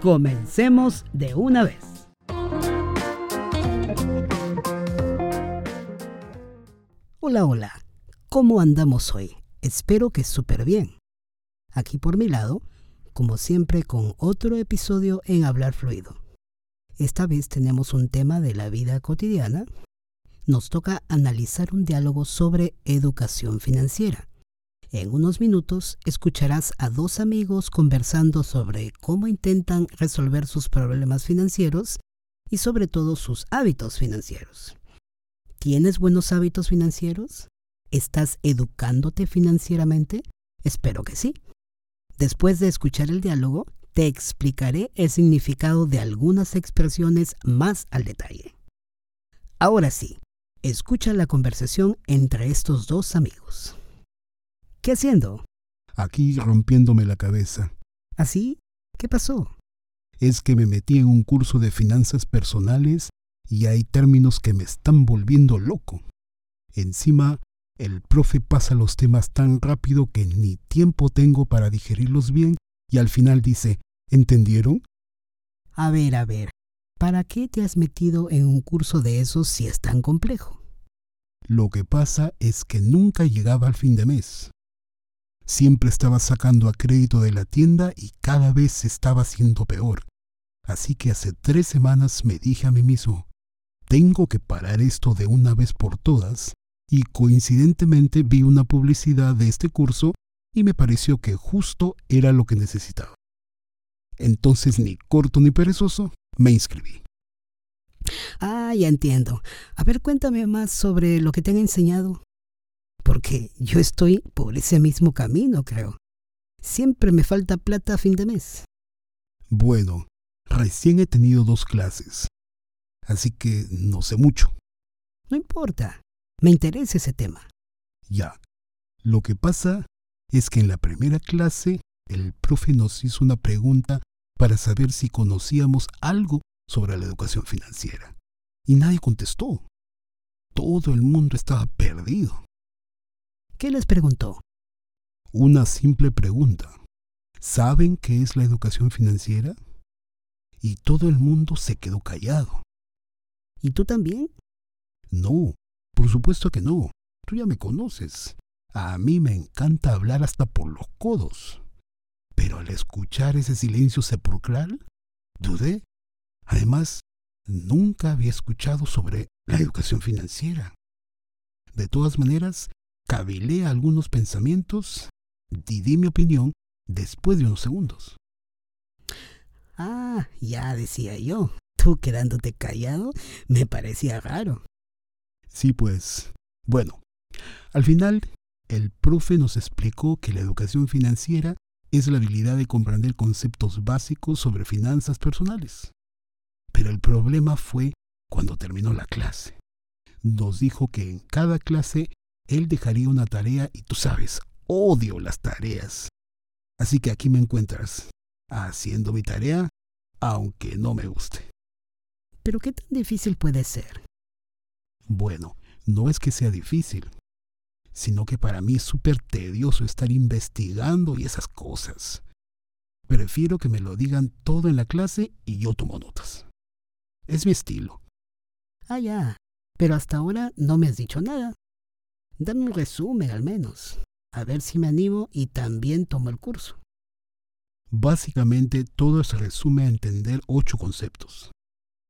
comencemos de una vez. Hola, hola. ¿Cómo andamos hoy? Espero que súper bien. Aquí por mi lado, como siempre con otro episodio en Hablar Fluido. Esta vez tenemos un tema de la vida cotidiana. Nos toca analizar un diálogo sobre educación financiera. En unos minutos escucharás a dos amigos conversando sobre cómo intentan resolver sus problemas financieros y sobre todo sus hábitos financieros. ¿Tienes buenos hábitos financieros? ¿Estás educándote financieramente? Espero que sí. Después de escuchar el diálogo, te explicaré el significado de algunas expresiones más al detalle. Ahora sí, escucha la conversación entre estos dos amigos. ¿Qué haciendo? Aquí rompiéndome la cabeza. ¿Así? ¿Qué pasó? Es que me metí en un curso de finanzas personales y hay términos que me están volviendo loco. Encima, el profe pasa los temas tan rápido que ni tiempo tengo para digerirlos bien y al final dice, ¿entendieron? A ver, a ver, ¿para qué te has metido en un curso de esos si es tan complejo? Lo que pasa es que nunca llegaba al fin de mes. Siempre estaba sacando a crédito de la tienda y cada vez se estaba haciendo peor. Así que hace tres semanas me dije a mí mismo, tengo que parar esto de una vez por todas, y coincidentemente vi una publicidad de este curso y me pareció que justo era lo que necesitaba. Entonces, ni corto ni perezoso, me inscribí. Ah, ya entiendo. A ver, cuéntame más sobre lo que te han enseñado porque yo estoy por ese mismo camino, creo. Siempre me falta plata a fin de mes. Bueno, recién he tenido dos clases, así que no sé mucho. No importa, me interesa ese tema. Ya, lo que pasa es que en la primera clase el profe nos hizo una pregunta para saber si conocíamos algo sobre la educación financiera. Y nadie contestó. Todo el mundo estaba perdido. ¿Qué les preguntó? Una simple pregunta. ¿Saben qué es la educación financiera? Y todo el mundo se quedó callado. ¿Y tú también? No, por supuesto que no. Tú ya me conoces. A mí me encanta hablar hasta por los codos. Pero al escuchar ese silencio sepulcral, dudé. Además, nunca había escuchado sobre la educación financiera. De todas maneras, cavilé algunos pensamientos y di mi opinión después de unos segundos. Ah, ya decía yo. Tú quedándote callado me parecía raro. Sí, pues. Bueno, al final, el profe nos explicó que la educación financiera es la habilidad de comprender conceptos básicos sobre finanzas personales. Pero el problema fue cuando terminó la clase. Nos dijo que en cada clase él dejaría una tarea y tú sabes, odio las tareas. Así que aquí me encuentras, haciendo mi tarea, aunque no me guste. ¿Pero qué tan difícil puede ser? Bueno, no es que sea difícil, sino que para mí es súper tedioso estar investigando y esas cosas. Prefiero que me lo digan todo en la clase y yo tomo notas. Es mi estilo. Ah, ya. Pero hasta ahora no me has dicho nada. Dame un resumen al menos, a ver si me animo y también tomo el curso. Básicamente todo se resume a entender ocho conceptos.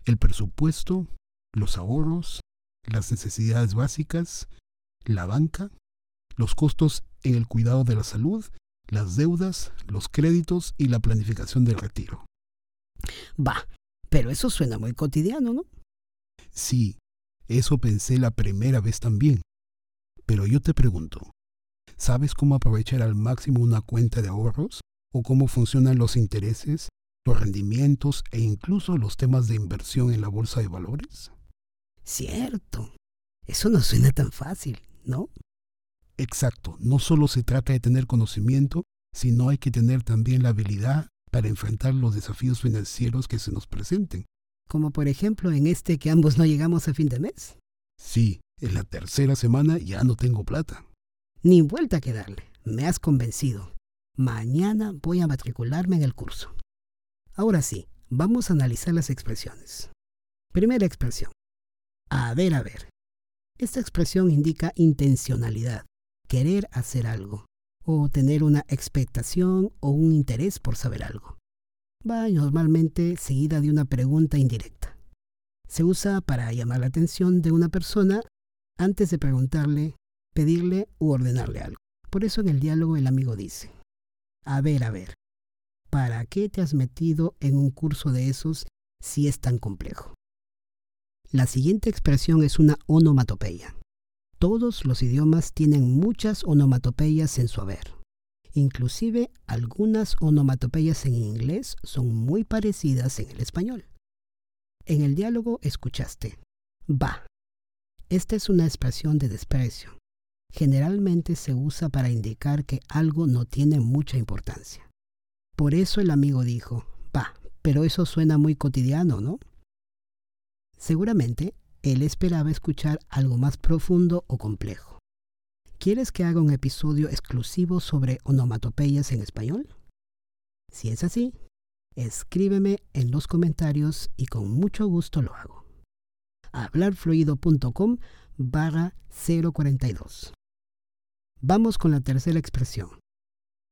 El presupuesto, los ahorros, las necesidades básicas, la banca, los costos en el cuidado de la salud, las deudas, los créditos y la planificación del retiro. Va, pero eso suena muy cotidiano, ¿no? Sí, eso pensé la primera vez también. Pero yo te pregunto, ¿sabes cómo aprovechar al máximo una cuenta de ahorros? ¿O cómo funcionan los intereses? los rendimientos e incluso los temas de inversión en la bolsa de valores? Cierto. Eso no suena tan fácil, ¿no? Exacto. No solo se trata de tener conocimiento, sino hay que tener también la habilidad para enfrentar los desafíos financieros que se nos presenten. Como por ejemplo en este que ambos no llegamos a fin de mes. Sí, en la tercera semana ya no tengo plata. Ni vuelta que darle. Me has convencido. Mañana voy a matricularme en el curso. Ahora sí, vamos a analizar las expresiones. Primera expresión. A ver, a ver. Esta expresión indica intencionalidad, querer hacer algo, o tener una expectación o un interés por saber algo. Va normalmente seguida de una pregunta indirecta. Se usa para llamar la atención de una persona antes de preguntarle, pedirle u ordenarle algo. Por eso en el diálogo el amigo dice, a ver, a ver, ¿para qué te has metido en un curso de esos si es tan complejo? La siguiente expresión es una onomatopeya. Todos los idiomas tienen muchas onomatopeyas en su haber. Inclusive algunas onomatopeyas en inglés son muy parecidas en el español. En el diálogo escuchaste va. Esta es una expresión de desprecio. Generalmente se usa para indicar que algo no tiene mucha importancia. Por eso el amigo dijo, va, pero eso suena muy cotidiano, ¿no? Seguramente él esperaba escuchar algo más profundo o complejo. ¿Quieres que haga un episodio exclusivo sobre onomatopeyas en español? Si es así, escríbeme en los comentarios y con mucho gusto lo hago. hablarfluido.com barra 042. Vamos con la tercera expresión.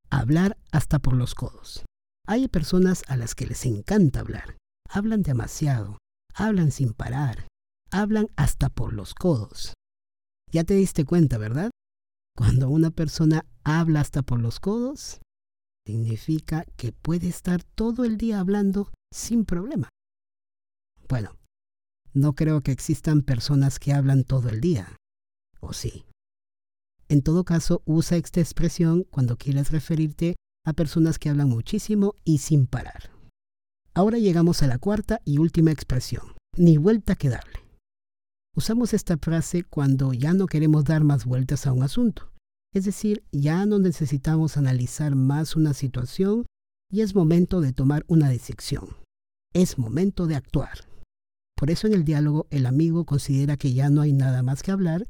Hablar hasta por los codos. Hay personas a las que les encanta hablar. Hablan demasiado, hablan sin parar, hablan hasta por los codos. Ya te diste cuenta, ¿verdad? Cuando una persona habla hasta por los codos, significa que puede estar todo el día hablando sin problema. Bueno, no creo que existan personas que hablan todo el día. ¿O sí? En todo caso, usa esta expresión cuando quieres referirte a personas que hablan muchísimo y sin parar. Ahora llegamos a la cuarta y última expresión, ni vuelta que darle. Usamos esta frase cuando ya no queremos dar más vueltas a un asunto, es decir, ya no necesitamos analizar más una situación y es momento de tomar una decisión. Es momento de actuar. Por eso en el diálogo el amigo considera que ya no hay nada más que hablar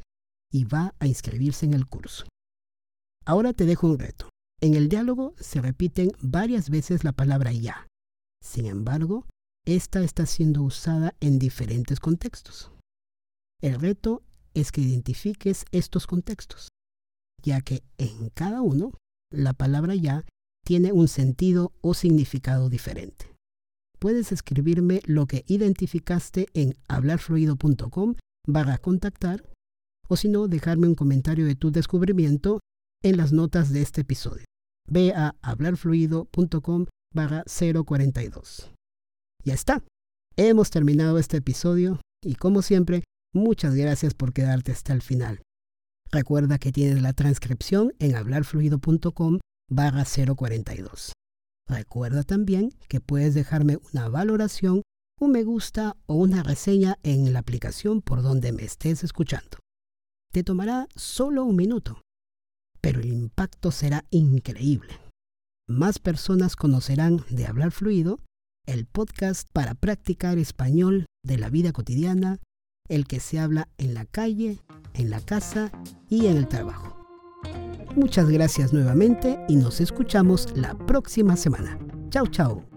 y va a inscribirse en el curso. Ahora te dejo un reto. En el diálogo se repiten varias veces la palabra ya. Sin embargo, esta está siendo usada en diferentes contextos. El reto es que identifiques estos contextos, ya que en cada uno la palabra ya tiene un sentido o significado diferente. Puedes escribirme lo que identificaste en hablarfluido.com barra contactar o si no, dejarme un comentario de tu descubrimiento en las notas de este episodio. Ve a hablarfluido.com barra 042. Ya está. Hemos terminado este episodio y como siempre, muchas gracias por quedarte hasta el final. Recuerda que tienes la transcripción en hablarfluido.com barra 042. Recuerda también que puedes dejarme una valoración, un me gusta o una reseña en la aplicación por donde me estés escuchando. Te tomará solo un minuto, pero el impacto será increíble más personas conocerán de Hablar Fluido, el podcast para practicar español de la vida cotidiana, el que se habla en la calle, en la casa y en el trabajo. Muchas gracias nuevamente y nos escuchamos la próxima semana. Chao, chao.